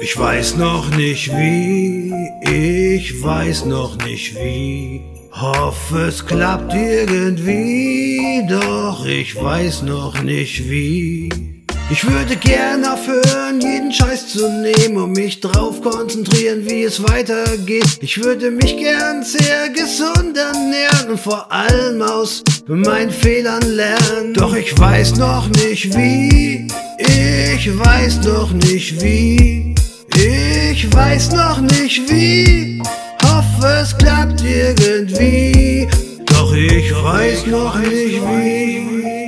Ich weiß noch nicht wie, ich weiß noch nicht wie. Hoffe es klappt irgendwie, doch ich weiß noch nicht wie. Ich würde gern aufhören, jeden Scheiß zu nehmen und mich drauf konzentrieren, wie es weitergeht. Ich würde mich gern sehr gesund ernähren und vor allem aus meinen Fehlern lernen. Doch ich weiß noch nicht wie, ich weiß noch nicht wie, ich weiß noch nicht wie. Hoffe es klappt irgendwie, doch ich weiß noch nicht wie.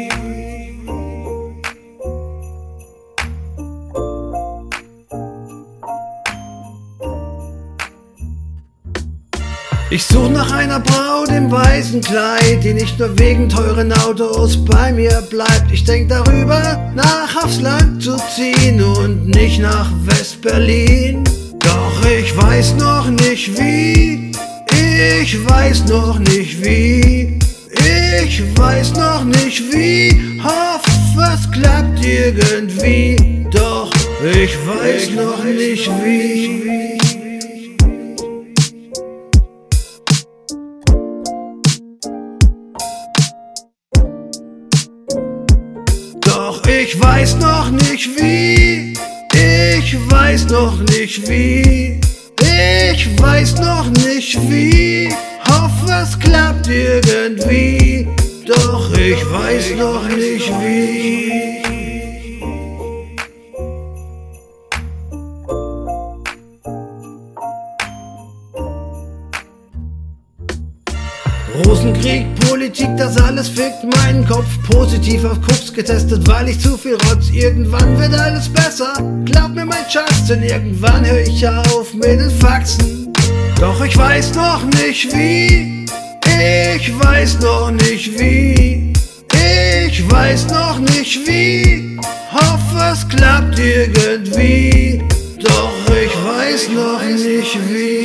Ich such nach einer Braut im weißen Kleid, die nicht nur wegen teuren Autos bei mir bleibt. Ich denk darüber, nach aufs Land zu ziehen und nicht nach West-Berlin. Doch ich weiß noch nicht wie, ich weiß noch nicht wie, ich weiß noch nicht wie. Hoffe es klappt irgendwie, doch ich weiß noch nicht wie. Doch ich weiß noch nicht wie, ich weiß noch nicht wie, ich weiß noch nicht wie. Hoffe es klappt irgendwie, doch ich weiß noch nicht wie. Rosenkrieg, Politik, das alles fickt meinen Kopf. Positiv auf Koks getestet, weil ich zu viel rotz. Irgendwann wird alles besser. Glaub mir mein Schatz, denn irgendwann höre ich auf mit den Faxen. Doch ich weiß noch nicht wie. Ich weiß noch nicht wie. Ich weiß noch nicht wie. Hoffe es klappt irgendwie. Doch ich weiß noch nicht wie.